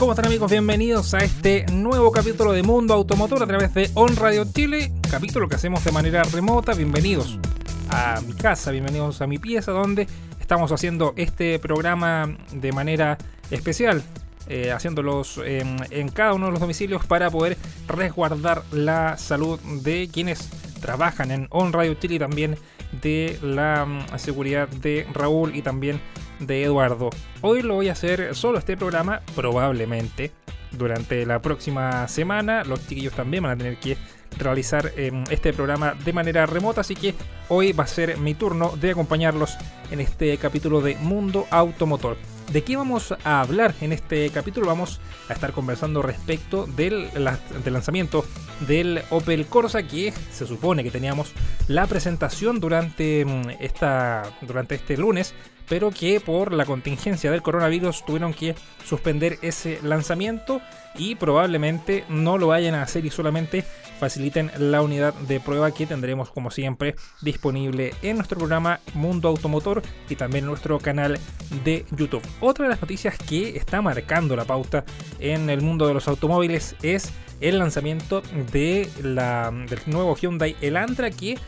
¿Cómo están amigos? Bienvenidos a este nuevo capítulo de Mundo Automotor a través de On Radio Chile, capítulo que hacemos de manera remota. Bienvenidos a mi casa, bienvenidos a mi pieza donde estamos haciendo este programa de manera especial, eh, haciéndolos en, en cada uno de los domicilios para poder resguardar la salud de quienes trabajan en On Radio Chile y también de la mm, seguridad de Raúl y también de Eduardo. Hoy lo voy a hacer solo este programa, probablemente durante la próxima semana. Los chiquillos también van a tener que realizar em, este programa de manera remota, así que hoy va a ser mi turno de acompañarlos en este capítulo de Mundo Automotor. ¿De qué vamos a hablar en este capítulo? Vamos a estar conversando respecto del, del, lanzamiento del Opel Corsa, que se supone que teníamos la presentación durante, em, esta, durante este lunes, pero que por la contingencia del coronavirus tuvieron que suspender ese lanzamiento y probablemente no lo vayan a hacer y solamente faciliten la unidad de prueba que tendremos como siempre disponible en nuestro programa Mundo Automotor y también en nuestro canal de YouTube. Otra de las noticias que está marcando la pauta en el mundo de los automóviles es el lanzamiento de la, del nuevo Hyundai Elantra que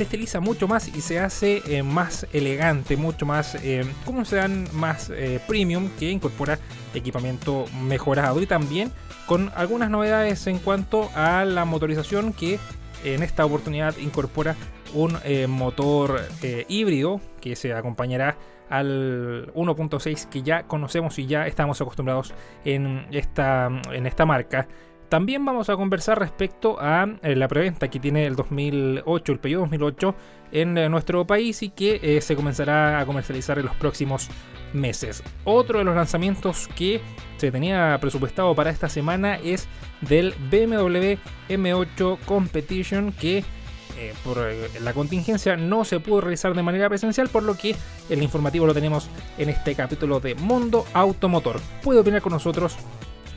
se estiliza mucho más y se hace eh, más elegante, mucho más, eh, como se dan más eh, premium, que incorpora equipamiento mejorado y también con algunas novedades en cuanto a la motorización que en esta oportunidad incorpora un motor híbrido que se acompañará al 1.6 que ya conocemos y ya estamos acostumbrados en esta, en esta marca. También vamos a conversar respecto a eh, la preventa que tiene el 2008, el Peugeot 2008 en eh, nuestro país y que eh, se comenzará a comercializar en los próximos meses. Otro de los lanzamientos que se tenía presupuestado para esta semana es del BMW M8 Competition que por la contingencia no se pudo realizar de manera presencial, por lo que el informativo lo tenemos en este capítulo de Mundo Automotor. Puede opinar con nosotros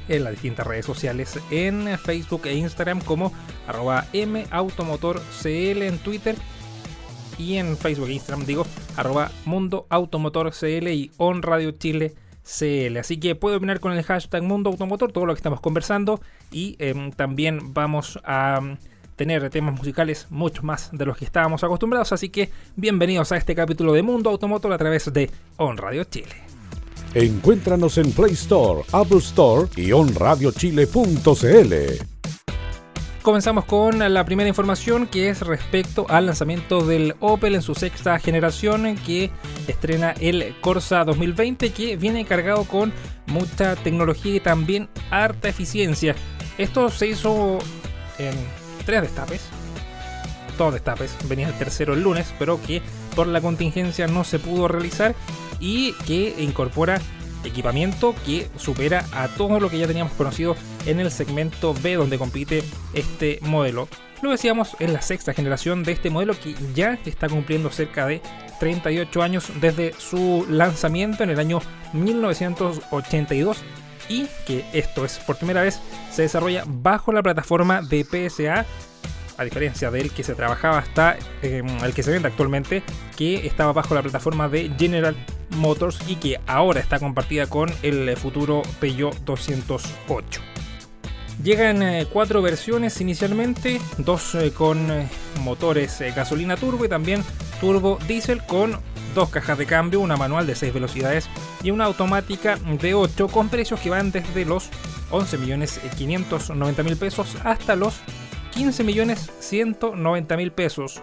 en las distintas redes sociales en Facebook e Instagram como arroba mautomotorcl en Twitter y en Facebook e Instagram digo arroba mundo automotorcl y on radio chile. Así que puede opinar con el hashtag Mundo Automotor, todo lo que estamos conversando. Y em, también vamos a mm, tener temas musicales mucho más de los que estábamos acostumbrados. Así que bienvenidos a este capítulo de Mundo Automotor a través de On Radio Chile. Encuéntranos en Play Store, Apple Store y onradiochile.cl. Comenzamos con la primera información que es respecto al lanzamiento del Opel en su sexta generación que estrena el Corsa 2020 que viene cargado con mucha tecnología y también harta eficiencia. Esto se hizo en tres destapes. Dos destapes, venía el tercero el lunes, pero que por la contingencia no se pudo realizar y que incorpora equipamiento que supera a todo lo que ya teníamos conocido en el segmento B donde compite este modelo. Lo decíamos, es la sexta generación de este modelo que ya está cumpliendo cerca de 38 años desde su lanzamiento en el año 1982 y que esto es por primera vez se desarrolla bajo la plataforma de PSA diferencia del que se trabajaba hasta em, el que se vende actualmente, que estaba bajo la plataforma de General Motors y que ahora está compartida con el futuro Peugeot 208. Llegan eh, cuatro versiones inicialmente, dos eh, con eh, motores gasolina turbo y también turbo diésel con dos cajas de cambio, una manual de 6 velocidades y una automática de 8 con precios que van desde los 11.590.000 pesos hasta los 15.190.000 pesos.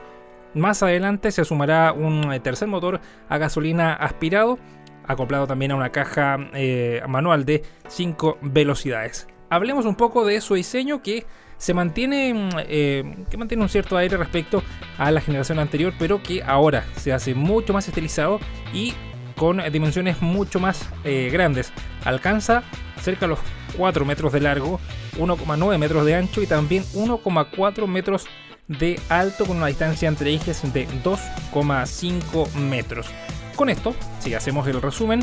Más adelante se sumará un eh, tercer motor a gasolina aspirado, acoplado también a una caja eh, manual de 5 velocidades. Hablemos un poco de su diseño que se mantiene, mm, eh, que mantiene un cierto aire respecto a la generación anterior, pero que ahora se hace mucho más estilizado y con dimensiones mucho más grandes. Alcanza cerca de los 4 metros de largo, 1,9 metros de ancho y también 1,4 metros de alto con una distancia entre ejes de 2,5 metros. Con esto, si hacemos el resumen,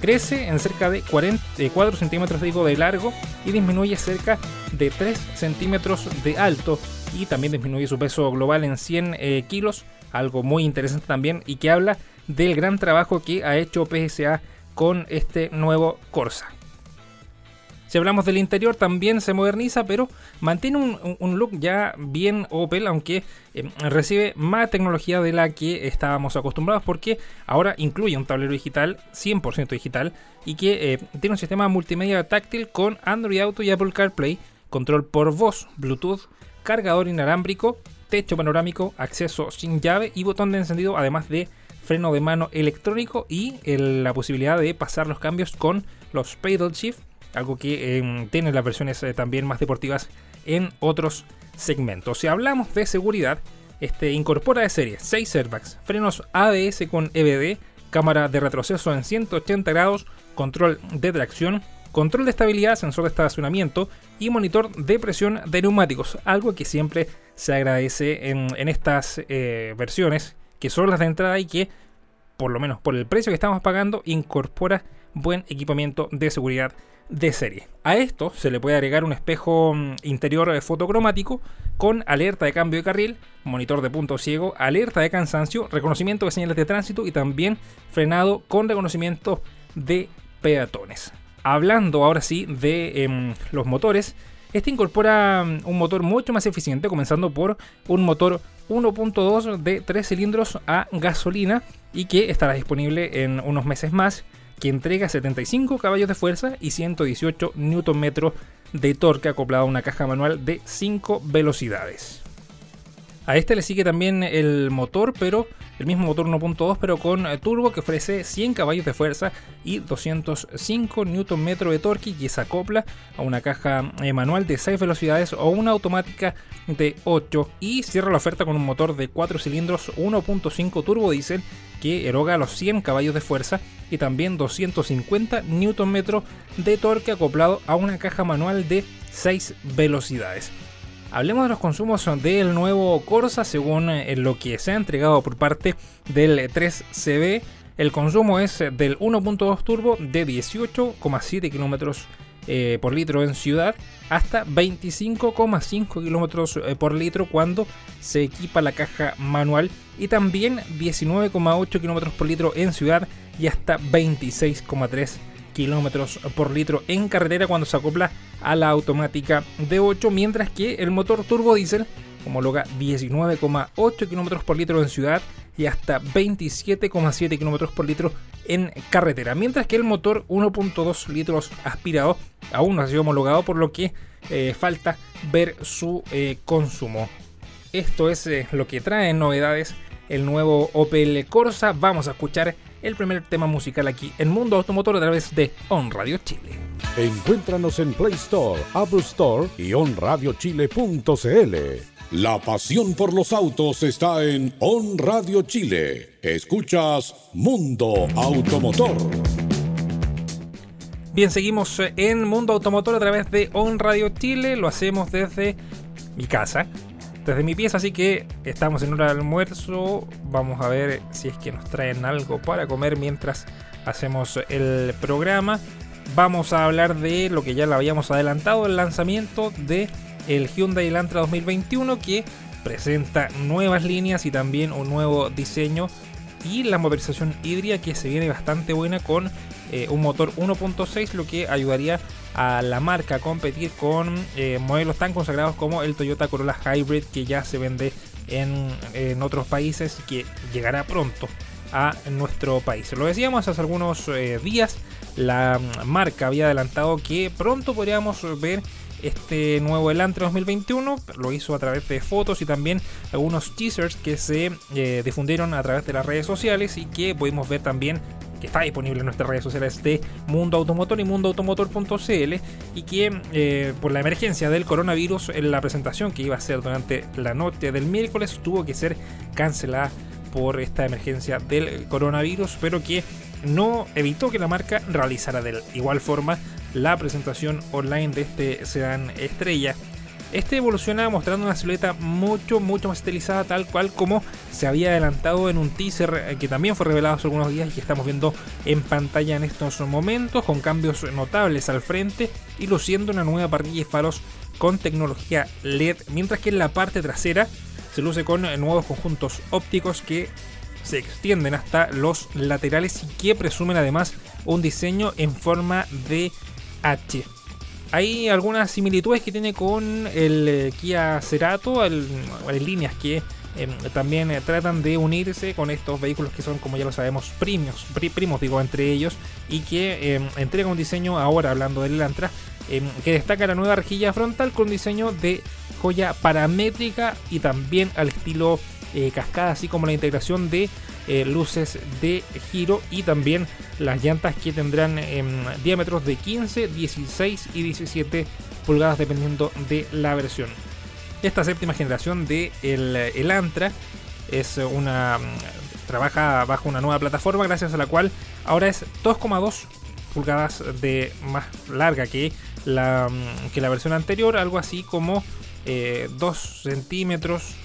crece en cerca de 4 centímetros de largo y disminuye cerca de 3 centímetros de alto y también disminuye su peso global en 100 eh, kilos, algo muy interesante también y que habla del gran trabajo que ha hecho PSA con este nuevo Corsa. Si hablamos del interior, también se moderniza, pero mantiene un, look ya bien Opel, aunque eh, recibe más tecnología de la que estábamos acostumbrados, porque ahora incluye un tablero digital, 100% digital, y que eh, tiene un sistema multimedia táctil con Android Auto y Apple CarPlay, control por voz, Bluetooth, cargador inalámbrico, techo panorámico, acceso sin llave y botón de encendido, además de freno de mano electrónico y la posibilidad de pasar los cambios con los pedal shift algo que em, tiene las versiones eh, también más deportivas en otros segmentos. Si hablamos de seguridad, este incorpora de serie 6 airbags, frenos ABS con EBD, cámara de retroceso en 180 grados, control de tracción, control de estabilidad, sensor de estacionamiento y monitor de presión de neumáticos, algo que siempre se agradece en, estas eh, versiones, que son las de entrada y que, por lo menos por el precio que estamos pagando, incorpora buen equipamiento de seguridad de serie. A esto se le puede agregar un espejo mm, interior fotocromático con alerta de cambio de carril, monitor de punto ciego, alerta de cansancio, reconocimiento de señales de tránsito y también frenado con reconocimiento de peatones. Hablando ahora sí de em, los motores, este incorpora mm, un motor mucho más eficiente, comenzando por un motor 1.2 de 3 cilindros a gasolina y que estará disponible en unos meses más que entrega 75 caballos de fuerza y 118 Nm de torque acoplado a una caja manual de 5 velocidades. A este le sigue también el motor, pero el mismo motor 1.2, pero con eh, turbo que ofrece 100 caballos de fuerza y 205 Nm de torque y se acopla a una caja eh, manual de 6 velocidades o una automática de 8 y cierra la oferta con un motor de 4 cilindros 1.5 turbo diésel que eroga los 100 caballos de fuerza y también 250 Nm de torque acoplado a una caja manual de 6 velocidades. Hablemos de los consumos del nuevo Corsa según eh, lo que se ha entregado por parte del 3CB. El consumo es del 1.2 turbo de 18,7 kilómetros eh, por litro en ciudad hasta 25,5 kilómetros eh, por litro cuando se equipa la caja manual y también 19,8 kilómetros por litro en ciudad y hasta 26,3 kilómetros por litro en carretera cuando se acopla a la automática de 8, mientras que el motor turbo diésel homologa 19,8 kilómetros por litro en ciudad y hasta 27,7 kilómetros por litro en carretera, mientras que el motor 1.2 litros aspirado aún no ha sido homologado, por lo que eh, falta ver su eh, consumo. Esto es eh, lo que trae novedades el nuevo Opel Corsa. Vamos a escuchar el primer tema musical aquí en Mundo Automotor a través de On Radio Chile. Encuéntranos en Play Store, Apple Store y onradiochile.cl. La pasión por los autos está en On Radio Chile. Escuchas Mundo Automotor. Bien, seguimos en Mundo Automotor a través de On Radio Chile. Lo hacemos desde mi casa desde mi pieza, así que estamos en hora de almuerzo. Vamos a ver si es que nos traen algo para comer mientras hacemos el programa. Vamos a hablar de lo que ya le habíamos adelantado, el lanzamiento de el Hyundai Elantra 2021 que presenta nuevas líneas y también un nuevo diseño y la motorización híbrida que se viene bastante buena con eh, un motor 1.6 lo que ayudaría a la marca competir con eh, modelos tan consagrados como el Toyota Corolla Hybrid que ya se vende en, otros países y que llegará pronto a nuestro país. Lo decíamos hace algunos eh, días, la marca había adelantado que pronto podríamos ver este nuevo Elantra 2021. Lo hizo a través de fotos y también algunos teasers que se eh, difundieron a través de las redes sociales y que pudimos ver también que está disponible en nuestras redes sociales de Mundo Automotor y mundoautomotor.cl y que eh, por la emergencia del coronavirus en la presentación que iba a ser durante la noche del miércoles tuvo que ser cancelada por esta emergencia del coronavirus, pero que no evitó que la marca realizara de igual forma la presentación online de este sedán estrella. Este evoluciona mostrando una silueta mucho, mucho más estilizada, tal cual como se había adelantado en un teaser eh, que también fue revelado hace algunos días y que estamos viendo en pantalla en estos momentos, con cambios notables al frente y luciendo una nueva parrilla y faros con tecnología LED, mientras que en la parte trasera se luce con nuevos conjuntos ópticos que se extienden hasta los laterales y que presumen además un diseño en forma de H. Hay algunas similitudes que tiene con el eh, Kia Cerato, hay líneas que em, también eh, tratan de unirse con estos vehículos que son, como ya lo sabemos, primos, primos digo, entre ellos, y que em, entrega un diseño, ahora hablando del Elantra, em, que destaca la nueva rejilla frontal con diseño de joya paramétrica y también al estilo eh, cascada, así como la integración de luces de giro y también las llantas que tendrán em, diámetros de 15, 16 y 17 pulgadas dependiendo de la versión. Esta séptima generación de el, Antra es una mm, trabaja bajo una nueva plataforma gracias a la cual ahora es 2,2 pulgadas de más larga que la, mm, que la versión anterior, algo así como 2 eh, centímetros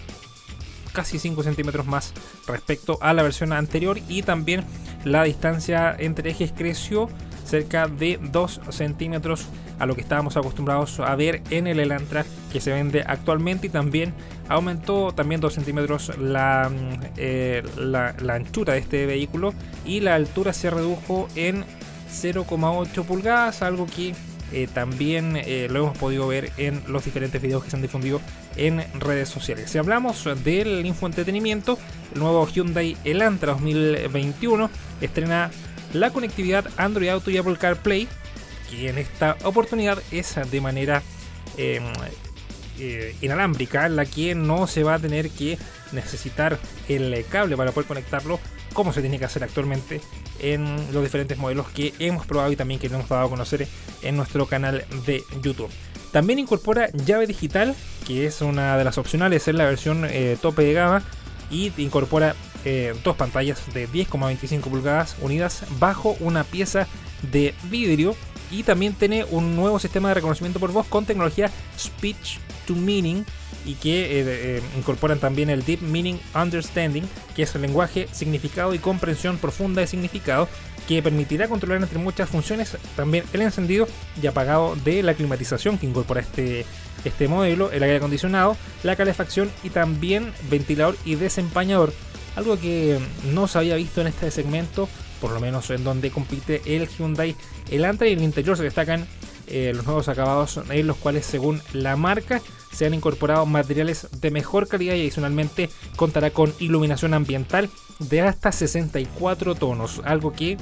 casi 5 centímetros más respecto a la versión anterior y también la distancia entre ejes creció cerca de 2 centímetros a lo que estábamos acostumbrados a ver en el Elantra que se vende actualmente y también aumentó también 2 centímetros la, eh, la, la anchura de este vehículo y la altura se redujo en 0,8 pulgadas algo que eh, también eh, lo hemos podido ver en los diferentes videos que se han difundido en redes sociales. Si hablamos del infoentretenimiento, el nuevo Hyundai Elantra 2021 estrena la conectividad Android Auto y Apple CarPlay, que en esta oportunidad es de manera em, eh, inalámbrica, en la que no se va a tener que necesitar el cable para poder conectarlo como se tiene que hacer actualmente en los diferentes modelos que hemos probado y también que hemos dado a conocer en nuestro canal de YouTube. También incorpora llave digital, que es una de las opcionales en la versión eh, tope de gama, y incorpora eh, dos pantallas de 10,25 pulgadas unidas bajo una pieza de vidrio y también tiene un nuevo sistema de reconocimiento por voz con tecnología Speech to Meaning y que eh, eh, incorporan también el Deep Meaning Understanding, que es el lenguaje, significado y comprensión profunda de significado, que permitirá controlar entre muchas funciones también el encendido y apagado de la climatización que incorpora este, este modelo, el aire acondicionado, la calefacción y también ventilador y desempañador. Algo que no se había visto en este segmento, por lo menos en donde compite el Hyundai Elantra y el interior se destacan eh, los nuevos acabados en los cuales según la marca se han incorporado materiales de mejor calidad y adicionalmente contará con iluminación ambiental de hasta 64 tonos, algo que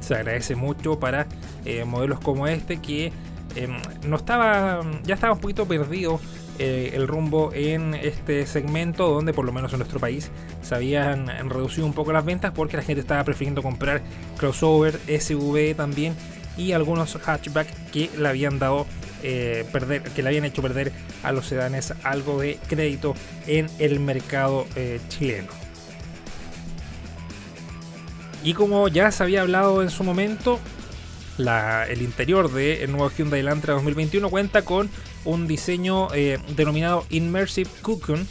se agradece mucho para eh, modelos como este que em, no estaba, ya estaba un poquito perdido eh, el rumbo en este segmento donde por lo menos en nuestro país se habían reducido un poco las ventas porque la gente estaba prefiriendo comprar crossover, SUV también y algunos hatchback que le habían dado eh, perder, que le habían hecho perder a los sedanes algo de crédito en el mercado eh, chileno. Y como ya se había hablado en su momento, el interior del nuevo Hyundai Elantra 2021 cuenta con un diseño eh, denominado Immersive Cocoon,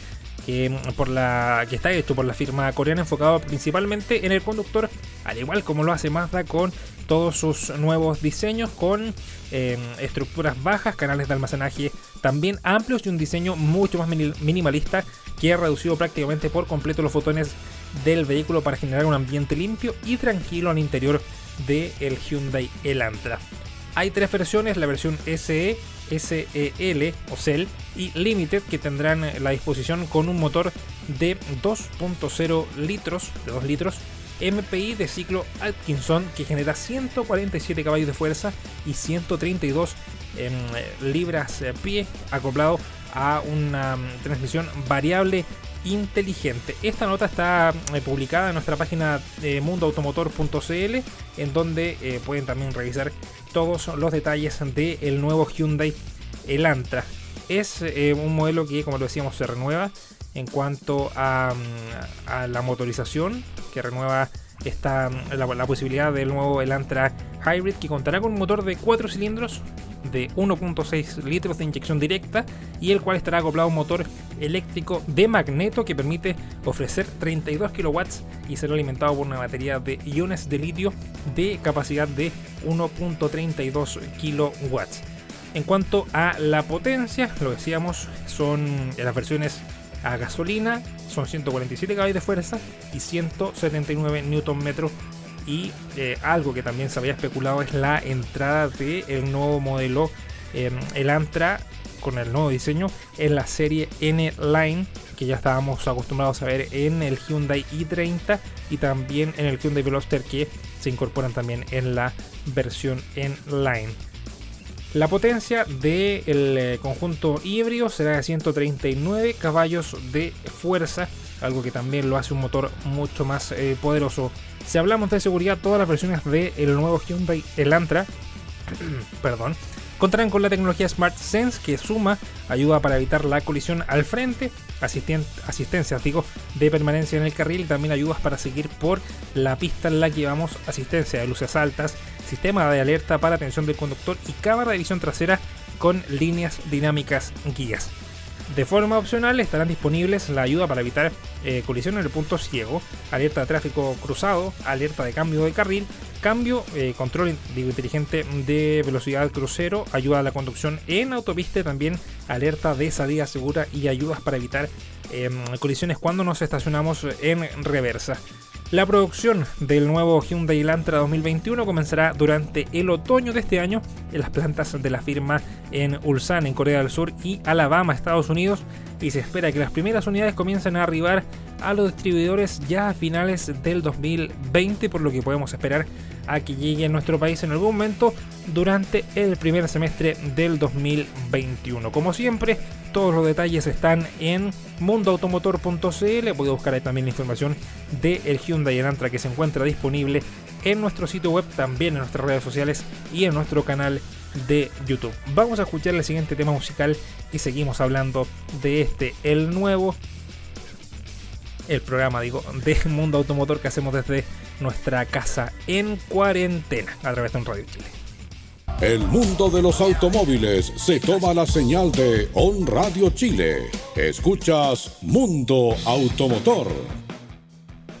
que, por la, que está hecho por la firma coreana enfocado principalmente en el conductor, al igual como lo hace Mazda con todos sus nuevos diseños con em, estructuras bajas, canales de almacenaje también amplios y un diseño mucho más minimalista que ha reducido prácticamente por completo los fotones del vehículo para generar un ambiente limpio y tranquilo al interior del Hyundai Elantra. Hay tres versiones, la versión SE, SEL o CEL y Limited que tendrán la disposición con un motor de 2.0 litros, de 2 litros MPI de ciclo Atkinson que genera 147 caballos de fuerza y 132 em, libras eh, pie acoplado a una mm, transmisión variable inteligente. Esta nota está eh, publicada en nuestra página de mundoautomotor.cl en donde eh, pueden también revisar todos los detalles del nuevo Hyundai Elantra. Es un modelo que, como lo decíamos, se renueva en cuanto a, la motorización, que renueva esta, la, posibilidad del nuevo Elantra Hybrid, que contará con un motor de 4 cilindros de 1.6 litros de inyección directa y el cual estará acoplado a un motor eléctrico de magneto que permite ofrecer 32 kW y será alimentado por una batería de iones de litio de capacidad de 1.32 kW. En cuanto a la potencia, lo decíamos, son las versiones a gasolina, son 147 caballos de fuerza y 179 Nm. Y eh, algo que también se había especulado es la entrada del nuevo modelo, em, el Antra, con el nuevo diseño, en la serie N Line, que ya estábamos acostumbrados a ver en el Hyundai i30 y también en el Hyundai Veloster, que se incorporan también en la versión N Line. La potencia del eh, conjunto híbrido será de 139 caballos de fuerza, algo que también lo hace un motor mucho más eh, poderoso. Si hablamos de seguridad, todas las versiones del nuevo Hyundai Elantra, perdón, contarán con la tecnología Smart Sense que suma ayuda para evitar la colisión al frente, asistencias digo, de permanencia en el carril y también ayudas para seguir por la pista en la que vamos, asistencia de luces altas, sistema de alerta para atención del conductor y cámara de visión trasera con líneas dinámicas guías. De forma opcional estarán disponibles la ayuda para evitar eh, colisión en el punto ciego, alerta de tráfico cruzado, alerta de cambio de carril, cambio, eh, control inteligente de velocidad crucero, ayuda a la conducción en autopista también alerta de salida segura y ayudas para evitar em, colisiones cuando nos estacionamos en reversa. La producción del nuevo Hyundai Elantra 2021 comenzará durante el otoño de este año en las plantas de la firma en Ulsan, en Corea del Sur, y Alabama, Estados Unidos, y se espera que las primeras unidades comiencen a arribar a los distribuidores ya a finales del 2020, por lo que podemos esperar a que llegue a nuestro país en algún momento durante el primer semestre del 2021. Como siempre, todos los detalles están en mundoautomotor.cl. Puede buscar ahí también la información del el Hyundai Elantra que se encuentra disponible en nuestro sitio web, también en nuestras redes sociales y en nuestro canal de YouTube. Vamos a escuchar el siguiente tema musical y seguimos hablando de este, el nuevo, el programa, digo, de Mundo Automotor que hacemos desde nuestra casa en cuarentena a través de un Radio Chile. El mundo de los automóviles se toma la señal de On Radio Chile. Escuchas Mundo Automotor.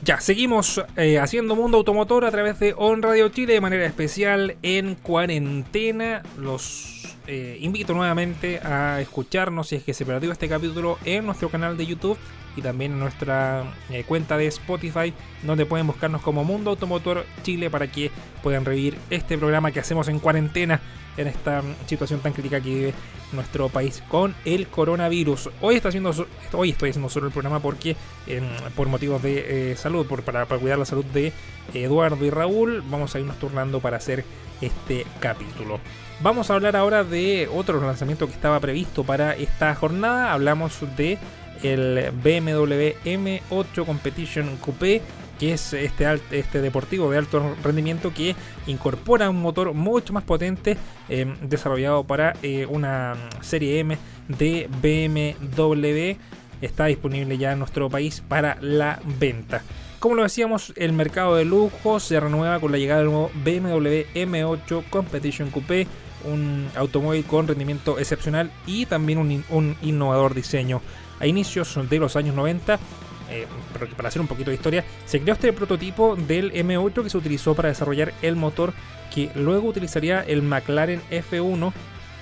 Ya, seguimos eh, haciendo Mundo Automotor a través de On Radio Chile de manera especial en cuarentena. Los eh, invito nuevamente a escucharnos si es que se perdió este capítulo en nuestro canal de YouTube y también en nuestra eh, cuenta de Spotify, donde pueden buscarnos como Mundo Automotor Chile para que puedan revivir este programa que hacemos en cuarentena en esta situación tan crítica que vive nuestro país con el coronavirus. Hoy está haciendo hoy estoy haciendo solo el programa porque por motivos de eh, salud, por, para, para, cuidar la salud de Eduardo y Raúl, vamos a irnos turnando para hacer este capítulo. Vamos a hablar ahora de otro lanzamiento que estaba previsto para esta jornada. Hablamos de el BMW M8 Competition Coupé, que es este, este deportivo de alto rendimiento que incorpora un motor mucho más potente eh, desarrollado para eh, una serie M de BMW. Está disponible ya en nuestro país para la venta. Como lo decíamos, el mercado de lujo se renueva con la llegada del nuevo BMW M8 Competition Coupé, un automóvil con rendimiento excepcional y también un, un innovador diseño a inicios de los años 90. Eh, para hacer un poquito de historia, se creó este prototipo del M8 que se utilizó para desarrollar el motor que luego utilizaría el McLaren F1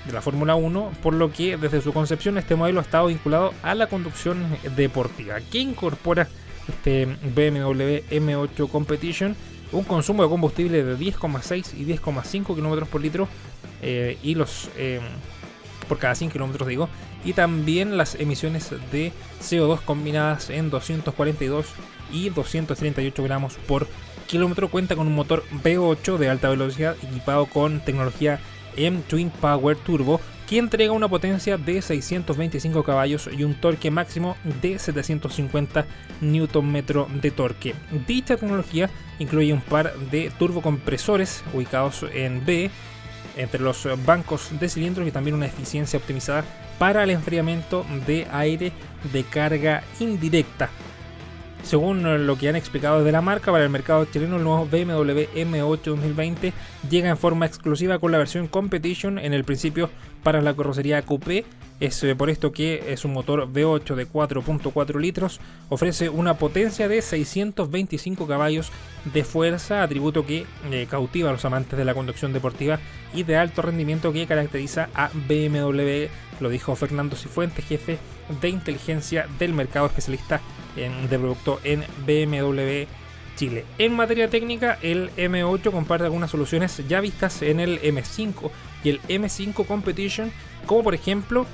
de la Fórmula 1, por lo que desde su concepción este modelo ha estado vinculado a la conducción deportiva. que incorpora este BMW M8 Competition? Un consumo de combustible de 10,6 y 10,5 km por litro eh, y los eh, por cada 100 kilómetros, digo, y también las emisiones de CO2 combinadas en 242 y 238 gramos por kilómetro. Cuenta con un motor V8 de alta velocidad equipado con tecnología M Twin Power Turbo que entrega una potencia de 625 caballos y un torque máximo de 750 Nm de torque. Dicha tecnología incluye un par de turbocompresores ubicados en B entre los bancos de cilindros y también una eficiencia optimizada para el enfriamiento de aire de carga indirecta. Según lo que han explicado desde la marca, para el mercado chileno el nuevo BMW M8 2020 llega en forma exclusiva con la versión Competition en el principio para la carrocería coupé. Es eh, por esto que es un motor V8 de 4.4 litros, ofrece una potencia de 625 caballos de fuerza, atributo que eh, cautiva a los amantes de la conducción deportiva y de alto rendimiento que caracteriza a BMW, lo dijo Fernando Cifuentes, jefe de inteligencia del mercado especialista en, de producto en BMW Chile. En materia técnica, el M8 comparte algunas soluciones ya vistas en el M5 y el M5 Competition, como por ejemplo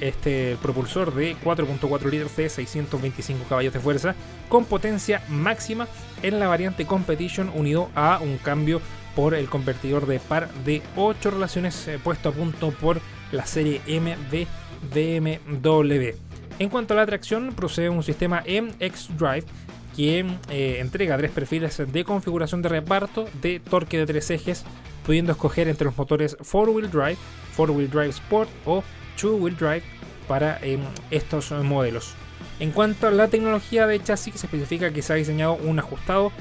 este propulsor de 4.4 litros de 625 caballos de fuerza con potencia máxima en la variante Competition unido a un cambio por el convertidor de par de 8 relaciones eh, puesto a punto por la serie M de BMW. En cuanto a la tracción, procede un sistema MX Drive que eh, entrega tres perfiles de configuración de reparto de torque de tres ejes, pudiendo escoger entre los motores 4-wheel drive, 4-wheel drive sport o 2-wheel drive para em, estos modelos. En cuanto a la tecnología de chasis, se especifica que se ha diseñado un ajustado,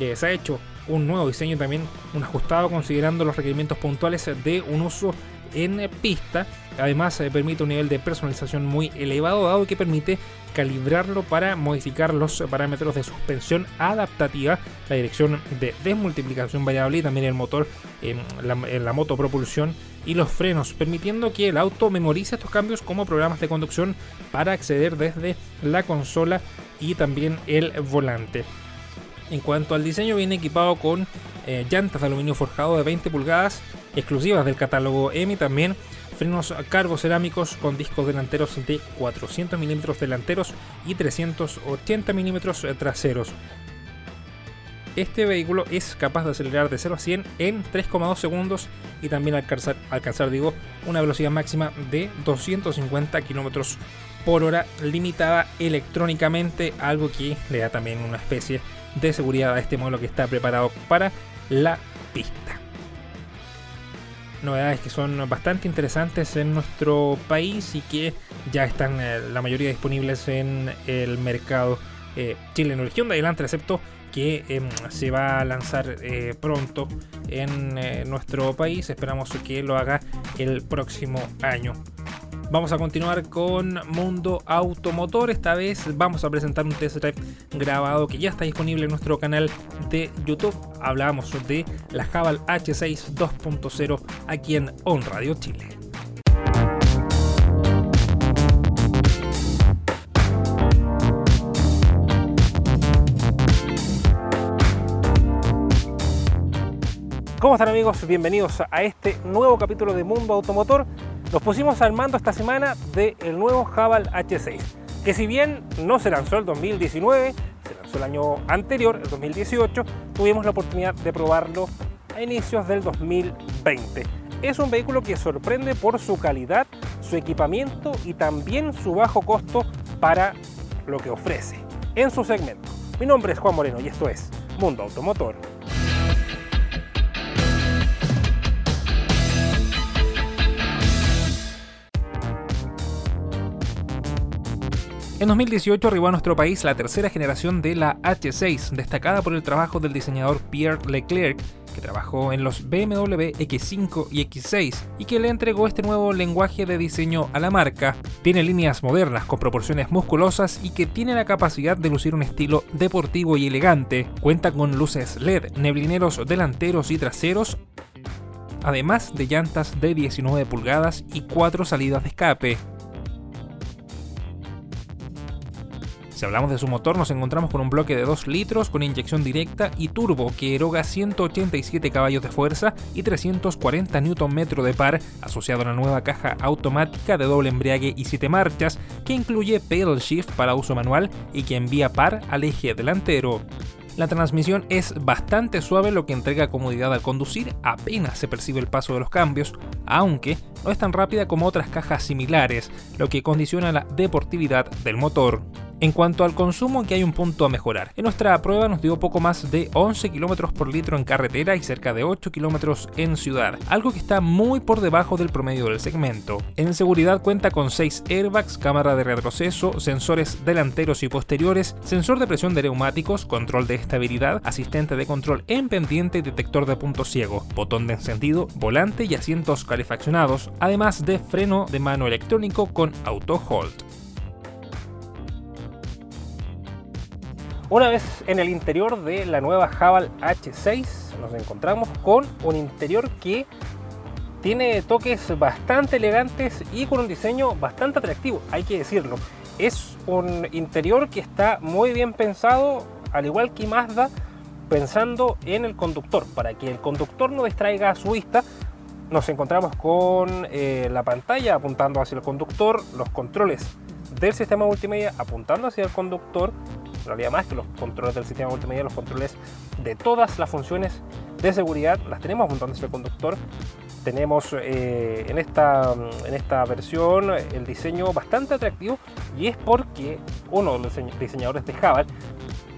eh, se ha hecho un nuevo diseño también, un ajustado considerando los requerimientos puntuales de un uso en pista. Además, eh, permite un nivel de personalización muy elevado, dado que permite calibrarlo para modificar los parámetros de suspensión adaptativa, la dirección de desmultiplicación variable y también el motor en la, moto propulsión y los frenos, permitiendo que el auto memorice estos cambios como programas de conducción para acceder desde la consola y también el volante. En cuanto al diseño, viene equipado con eh, llantas de aluminio forjado de 20 pulgadas exclusivas del catálogo EMI, también frenos carbocerámicos con discos delanteros de 400 mm delanteros y 380 mm traseros. Este vehículo es capaz de acelerar de 0 a 100 en 3,2 segundos y también alcanzar, alcanzar digo, una velocidad máxima de 250 km por hora limitada electrónicamente, algo que le da también una especie de seguridad a este modelo que está preparado para la pista novedades que son bastante interesantes en nuestro país y que ya están eh, la mayoría disponibles en el mercado eh, chileno. El de adelante, excepto que em, se va a lanzar eh, pronto en nuestro país. Esperamos que lo haga el próximo año. Vamos a continuar con Mundo Automotor. Esta vez vamos a presentar un test drive grabado que ya está disponible en nuestro canal de YouTube. Hablamos de la Haval H6 2.0 aquí en On Radio Chile. ¿Cómo están amigos? Bienvenidos a este nuevo capítulo de Mundo Automotor nos pusimos al mando esta semana del nuevo Haval H6, que si bien no se lanzó el 2019, se lanzó el año anterior, el 2018, tuvimos la oportunidad de probarlo a inicios del 2020. Es un vehículo que sorprende por su calidad, su equipamiento y también su bajo costo para lo que ofrece en su segmento. Mi nombre es Juan Moreno y esto es Mundo Automotor. En 2018 arribó a nuestro país la tercera generación de la H6, destacada por el trabajo del diseñador Pierre Leclerc, que trabajó en los BMW X5 y X6 y que le entregó este nuevo lenguaje de diseño a la marca. Tiene líneas modernas con proporciones musculosas y que tiene la capacidad de lucir un estilo deportivo y elegante. Cuenta con luces LED, neblineros delanteros y traseros, además de llantas de 19 pulgadas y 4 salidas de escape. Si hablamos de su motor, nos encontramos con un bloque de 2 litros con inyección directa y turbo que eroga 187 caballos de fuerza y 340 Nm de par, asociado a una nueva caja automática de doble embriague y 7 marchas que incluye pedal shift para uso manual y que envía par al eje delantero. La transmisión es bastante suave, lo que entrega comodidad al conducir, apenas se percibe el paso de los cambios, aunque no es tan rápida como otras cajas similares, lo que condiciona la deportividad del motor. En cuanto al consumo, aquí hay un punto a mejorar. En nuestra prueba nos dio poco más de 11 km por litro en carretera y cerca de 8 km en ciudad, algo que está muy por debajo del promedio del segmento. En seguridad cuenta con 6 airbags, cámara de retroceso, sensores delanteros y posteriores, sensor de presión de neumáticos, control de estabilidad, asistente de control en pendiente y detector de punto ciego, botón de encendido, volante y asientos calefaccionados, además de freno de mano electrónico con auto hold. Una vez en el interior de la nueva Haval H6 nos encontramos con un interior que tiene toques bastante elegantes y con un diseño bastante atractivo, hay que decirlo. Es un interior que está muy bien pensado, al igual que Mazda, pensando en el conductor, para que el conductor no distraiga su vista. Nos encontramos con eh, la pantalla apuntando hacia el conductor, los controles del sistema multimedia apuntando hacia el conductor, en realidad más que los controles del sistema multimedia, los controles de todas las funciones de seguridad las tenemos apuntando hacia el conductor. Tenemos eh, en, esta, en esta versión el diseño bastante atractivo y es porque uno de los diseñadores de Java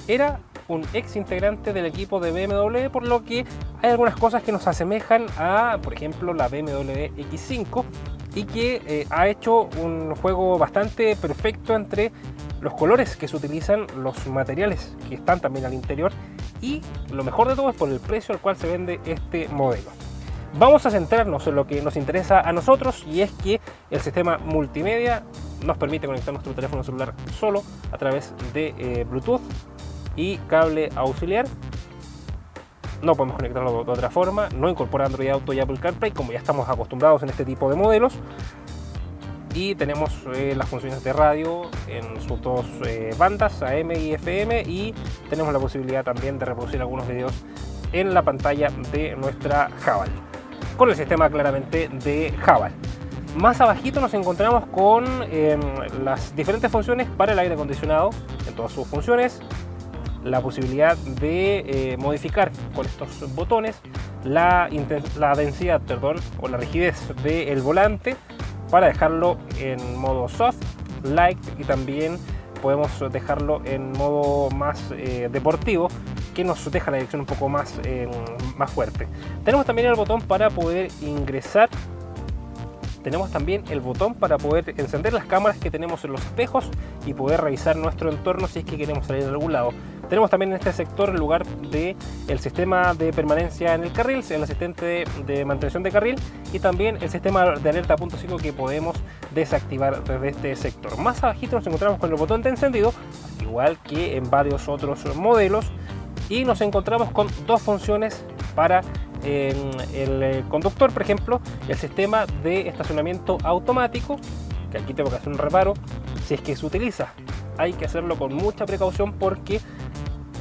era un ex integrante del equipo de BMW, por lo que hay algunas cosas que nos asemejan a, por ejemplo, la BMW X5 y que eh, ha hecho un juego bastante perfecto entre los colores que se utilizan, los materiales que están también al interior y lo mejor de todo es por el precio al cual se vende este modelo. Vamos a centrarnos en lo que nos interesa a nosotros y es que el sistema multimedia nos permite conectar nuestro teléfono celular solo a través de eh, Bluetooth y cable auxiliar no podemos conectarlo de otra forma, no incorpora Android Auto y Apple CarPlay como ya estamos acostumbrados en este tipo de modelos. Y tenemos eh, las funciones de radio en sus dos eh, bandas, AM y FM, y tenemos la posibilidad también de reproducir algunos videos en la pantalla de nuestra Javal, con el sistema claramente de Javal. Más abajito nos encontramos con em, las diferentes funciones para el aire acondicionado en todas sus funciones, la posibilidad de eh, modificar con estos botones la, la densidad perdón, o la rigidez del volante para dejarlo en modo soft, light y también podemos dejarlo en modo más eh, deportivo que nos deja la dirección un poco más, eh, más fuerte. Tenemos también el botón para poder ingresar tenemos también el botón para poder encender las cámaras que tenemos en los espejos y poder revisar nuestro entorno si es que queremos salir de algún lado. Tenemos también en este sector el lugar del el sistema de permanencia en el carril, el asistente de, mantención de carril y también el sistema de alerta punto 5 que podemos desactivar desde este sector. Más abajito nos encontramos con el botón de encendido, igual que en varios otros modelos, y nos encontramos con dos funciones para el conductor, por ejemplo, el sistema de estacionamiento automático, que aquí tengo que hacer un reparo, si es que se utiliza. Hay que hacerlo con mucha precaución porque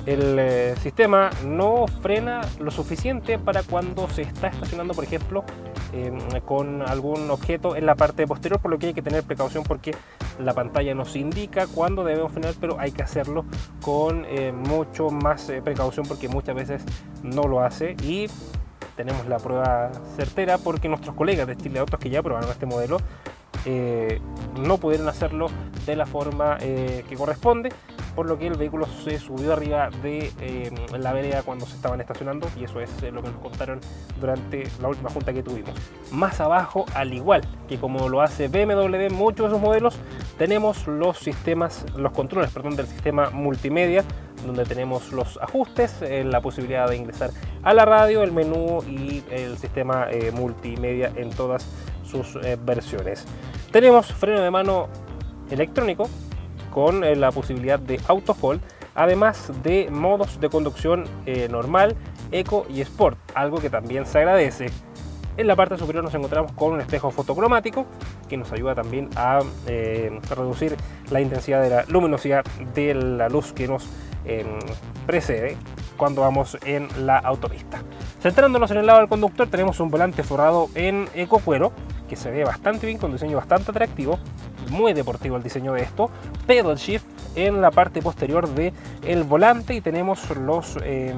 el eh, sistema no frena lo suficiente para cuando se está estacionando, por ejemplo, em, con algún objeto en la parte posterior, por lo que hay que tener precaución porque la pantalla nos indica cuándo debemos frenar, pero hay que hacerlo con eh, mucho más eh, precaución porque muchas veces no lo hace y tenemos la prueba certera porque nuestros colegas de Chile Autos que ya probaron este modelo no pudieron hacerlo de la forma que corresponde por lo que el vehículo se subió arriba de eh, la vereda cuando se estaban estacionando y eso es eh, lo que nos contaron durante la última junta que tuvimos. Más abajo, al igual que como lo hace BMW, muchos de sus modelos, tenemos los sistemas, los controles, perdón, del sistema multimedia, donde tenemos los ajustes, eh, la posibilidad de ingresar a la radio, el menú y el sistema multimedia en todas sus versiones. Tenemos freno de mano electrónico con eh, la posibilidad de auto hold, además de modos de conducción eh, normal, eco y sport, algo que también se agradece. En la parte superior nos encontramos con un espejo fotocromático que nos ayuda también a eh, reducir la intensidad de la luminosidad de la luz que nos precede cuando vamos en la autopista. Centrándonos en el lado del conductor tenemos un volante forrado en eco cuero que se ve bastante bien con diseño bastante atractivo muy deportivo el diseño de esto. Pedal shift en la parte posterior del el volante y tenemos los em,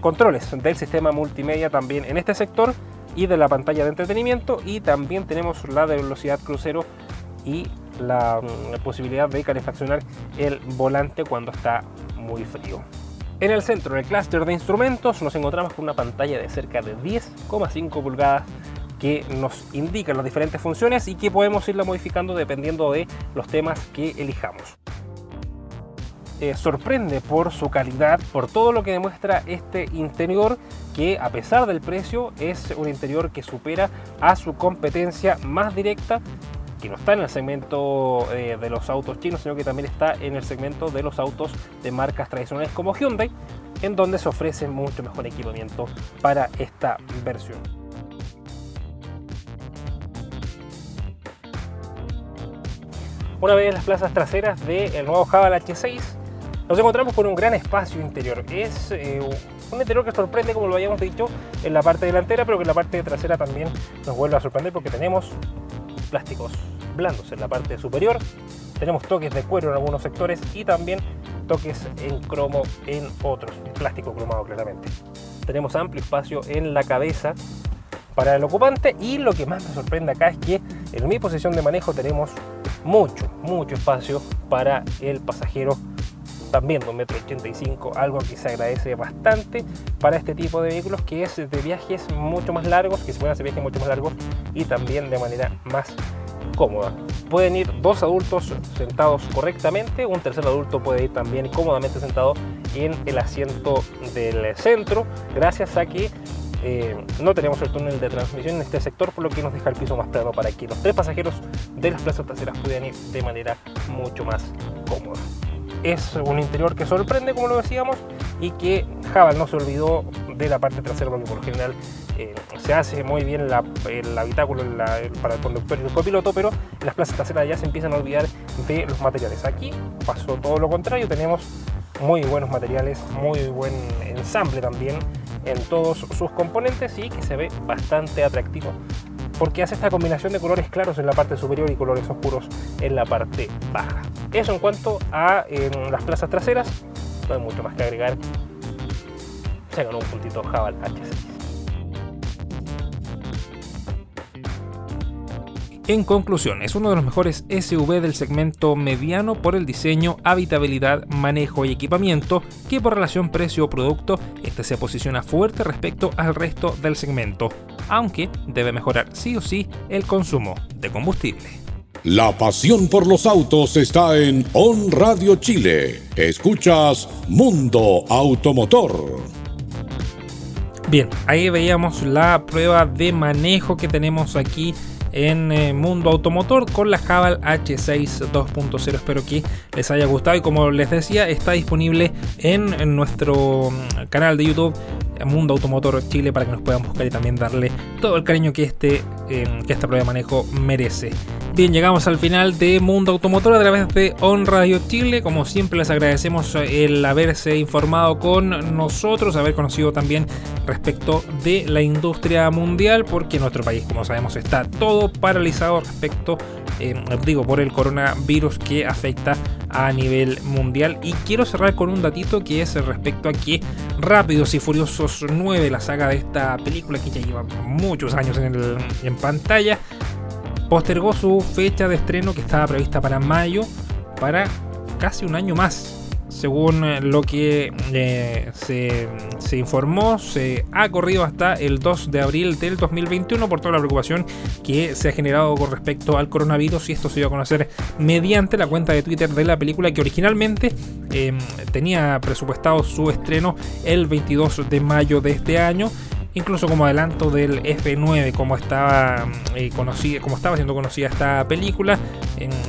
controles del sistema multimedia también en este sector y de la pantalla de entretenimiento y también tenemos la de velocidad crucero y la, mm, posibilidad de calefaccionar el volante cuando está muy frío. En el centro del clúster de instrumentos nos encontramos con una pantalla de cerca de 10,5 pulgadas que nos indica las diferentes funciones y que podemos irla modificando dependiendo de los temas que elijamos. Eh, sorprende por su calidad, por todo lo que demuestra este interior, que a pesar del precio es un interior que supera a su competencia más directa, no está en el segmento eh, de los autos chinos, sino que también está en el segmento de los autos de marcas tradicionales como Hyundai, en donde se ofrece mucho mejor equipamiento para esta versión. Una vez en las plazas traseras del nuevo Haval H6, nos encontramos con un gran espacio interior. Es eh, un interior que sorprende, como lo habíamos dicho, en la parte delantera, pero que en la parte trasera también nos vuelve a sorprender porque tenemos plásticos blandos en la parte superior, tenemos toques de cuero en algunos sectores y también toques en cromo en otros, plástico cromado claramente. Tenemos amplio espacio en la cabeza para el ocupante y lo que más me sorprende acá es que en mi posición de manejo tenemos mucho, mucho espacio para el pasajero también de 1,85 m, algo que se agradece bastante para este tipo de vehículos que es de viajes mucho más largos, que se pueden hacer viajes mucho más largos y también de manera más cómoda. Pueden ir dos adultos sentados correctamente, un tercer adulto puede ir también cómodamente sentado en el asiento del centro, gracias a que eh, no tenemos el túnel de transmisión en este sector, por lo que nos deja el piso más plano para que los tres pasajeros de las plazas traseras puedan ir de manera mucho más cómoda. Es un interior que sorprende, como lo decíamos, y que Java no se olvidó de la parte trasera, porque por lo general eh, se hace muy bien el habitáculo para el conductor y el copiloto, pero en las plazas traseras ya se empiezan a olvidar de los materiales. Aquí pasó todo lo contrario, tenemos muy buenos materiales, muy buen ensamble también en todos sus componentes y que se ve bastante atractivo porque hace esta combinación de colores claros en la parte superior y colores oscuros en la parte baja. Eso en cuanto a las plazas traseras, no hay mucho más que agregar. Se un puntito Jabal H6. En conclusión, es uno de los mejores SUV del segmento mediano por el diseño, habitabilidad, manejo y equipamiento, que por relación precio-producto, este se posiciona fuerte respecto al resto del segmento, aunque debe mejorar sí o sí el consumo de combustible. La pasión por los autos está en On Radio Chile. Escuchas Mundo Automotor. Bien, ahí veíamos la prueba de manejo que tenemos aquí en eh, Mundo Automotor con la Javal H6 2.0. Espero que les haya gustado y como les decía está disponible en, nuestro mm, canal de YouTube Mundo Automotor Chile para que nos puedan buscar y también darle todo el cariño que, este, em, que esta prueba de manejo merece. Bien, llegamos al final de Mundo Automotor a través de On Radio Chile. Como siempre les agradecemos el haberse informado con nosotros, haber conocido también respecto de la industria mundial, porque nuestro país, como sabemos, está todo paralizado respecto, eh, digo, por el coronavirus que afecta a nivel mundial. Y quiero cerrar con un datito que es respecto a que Rápidos y Furiosos 9, la saga de esta película que ya lleva muchos años en, en pantalla, postergó su fecha de estreno que estaba prevista para mayo para casi un año más. Según eh, lo que eh, se, se, informó, se ha corrido hasta el 2 de abril del 2021 por toda la preocupación que se ha generado con respecto al coronavirus y esto se dio a conocer mediante la cuenta de Twitter de la película que originalmente em, tenía presupuestado su estreno el 22 de mayo de este año incluso como adelanto del F9, como estaba, eh, conocida, como estaba siendo conocida esta película,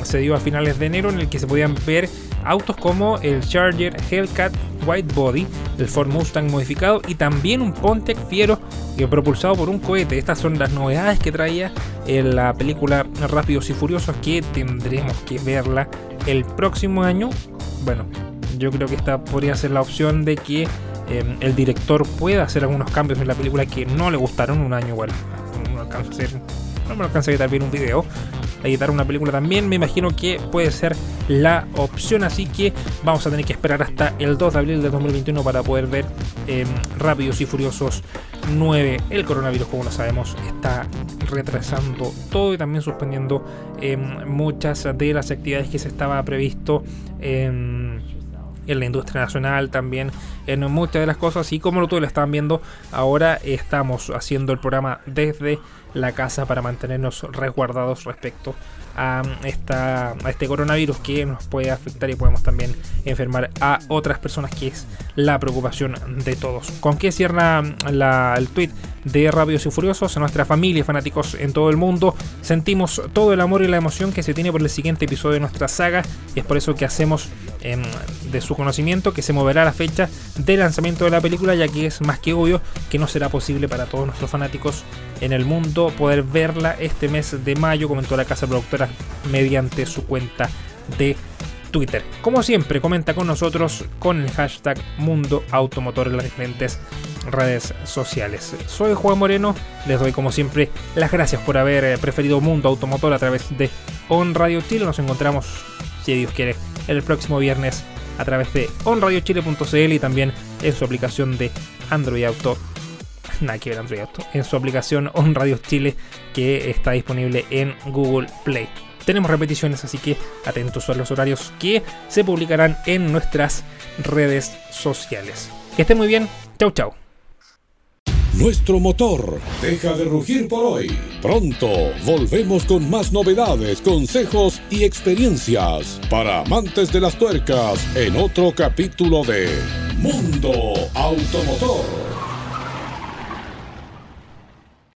se dio a finales de enero en el que se podían ver autos como el Charger Hellcat White Body, el Ford Mustang modificado y también un Pontiac Fiero que propulsado por un cohete. Estas son las novedades que traía en la película Rápidos y Furiosos que tendremos que verla el próximo año. Bueno, yo creo que esta podría ser la opción de que Em, el director puede hacer algunos cambios en la película que no le gustaron un año igual. No, alcanza a hacer, no me a editar bien un video. Editar una película también me imagino que puede ser la opción. Así que vamos a tener que esperar hasta el 2 de abril de 2021 para poder ver em, Rápidos y Furiosos 9. El coronavirus, como lo sabemos, está retrasando todo y también suspendiendo em, muchas de las actividades que se estaba previsto en la industria nacional también, en muchas de las cosas. Y como lo todos lo estaban viendo, ahora estamos haciendo el programa desde la casa para mantenernos resguardados respecto a, esta, a este coronavirus que nos puede afectar y podemos también enfermar a otras personas, que es la preocupación de todos. ¿Con qué cierra el tweet de Rápidos y Furiosos? Nuestra familia, fanáticos en todo el mundo, sentimos todo el amor y la emoción que se tiene por el siguiente episodio de nuestra saga y es por eso que hacemos em, de su conocimiento que se moverá la fecha de lanzamiento de la película, ya que es más que obvio que no será posible para todos nuestros fanáticos en el mundo poder verla este mes de mayo, comentó la casa productora mediante su cuenta de Twitter. Como siempre, comenta con nosotros con el hashtag Mundo Automotor en las diferentes redes sociales. Soy Juan Moreno, les doy como siempre las gracias por haber eh, preferido Mundo Automotor a través de On Radio Chile. Nos encontramos, si Dios quiere, el próximo viernes a través de onradiochile.cl y también en su aplicación de Android Auto nada que ver Android Auto, en su aplicación On Radio Chile que está disponible en Google Play. Tenemos repeticiones, así que atentos a los horarios que se publicarán en nuestras redes sociales. Que estén muy bien, chau chau. Nuestro motor deja de rugir por hoy. Pronto volvemos con más novedades, consejos y experiencias para amantes de las tuercas en otro capítulo de Mundo Automotor.